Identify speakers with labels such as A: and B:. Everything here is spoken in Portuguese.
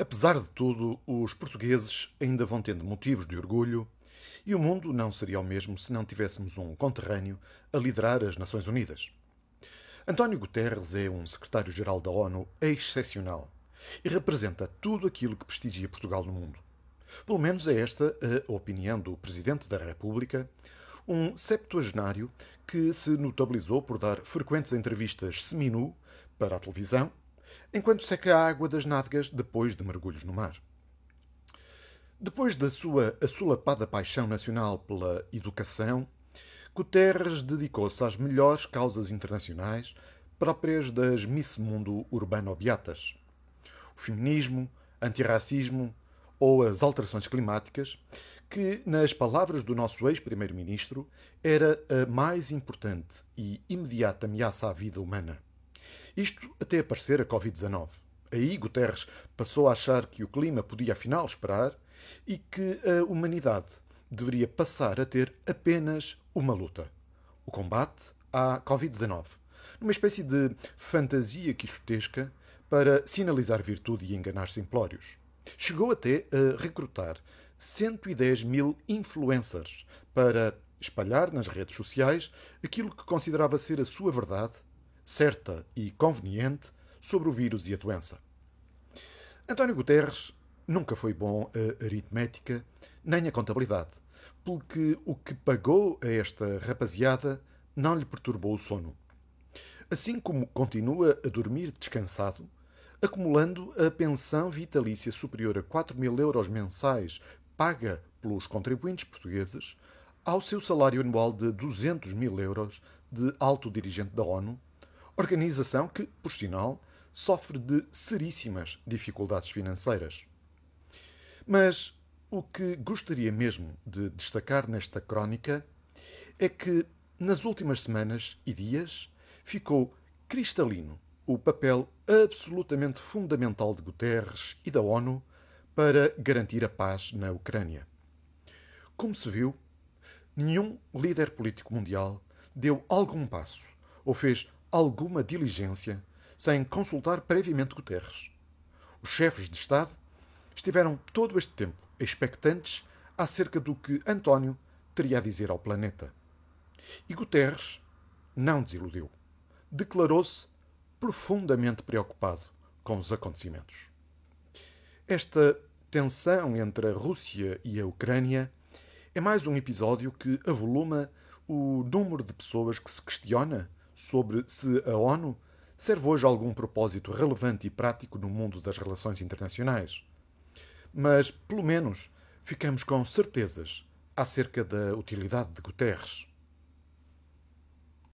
A: Apesar de tudo, os portugueses ainda vão tendo motivos de orgulho e o mundo não seria o mesmo se não tivéssemos um conterrâneo a liderar as Nações Unidas. António Guterres é um secretário-geral da ONU excepcional e representa tudo aquilo que prestigia Portugal no mundo. Pelo menos é esta a opinião do Presidente da República, um septuagenário que se notabilizou por dar frequentes entrevistas seminu para a televisão enquanto seca a água das nádegas depois de mergulhos no mar. Depois da sua assolapada paixão nacional pela educação, Guterres dedicou-se às melhores causas internacionais próprias das Miss Mundo Urbano-Beatas. O feminismo, antirracismo ou as alterações climáticas, que, nas palavras do nosso ex-primeiro-ministro, era a mais importante e imediata ameaça à vida humana. Isto até aparecer a Covid-19. Aí Guterres passou a achar que o clima podia afinal esperar e que a humanidade deveria passar a ter apenas uma luta: o combate à Covid-19, numa espécie de fantasia quixotesca para sinalizar virtude e enganar simplórios. Chegou até a recrutar 110 mil influencers para espalhar nas redes sociais aquilo que considerava ser a sua verdade certa e conveniente sobre o vírus e a doença. António Guterres nunca foi bom a aritmética nem a contabilidade, porque o que pagou a esta rapaziada não lhe perturbou o sono. Assim como continua a dormir descansado, acumulando a pensão vitalícia superior a 4 mil euros mensais paga pelos contribuintes portugueses, ao seu salário anual de 200 mil euros de alto dirigente da ONU Organização que, por sinal, sofre de seríssimas dificuldades financeiras. Mas o que gostaria mesmo de destacar nesta crónica é que, nas últimas semanas e dias, ficou cristalino o papel absolutamente fundamental de Guterres e da ONU para garantir a paz na Ucrânia. Como se viu, nenhum líder político mundial deu algum passo ou fez alguma diligência sem consultar previamente Guterres. Os chefes de Estado estiveram todo este tempo expectantes acerca do que António teria a dizer ao planeta. E Guterres não desiludiu. Declarou-se profundamente preocupado com os acontecimentos. Esta tensão entre a Rússia e a Ucrânia é mais um episódio que avoluma o número de pessoas que se questiona sobre se a ONU serve hoje algum propósito relevante e prático no mundo das relações internacionais. Mas, pelo menos, ficamos com certezas acerca da utilidade de Guterres.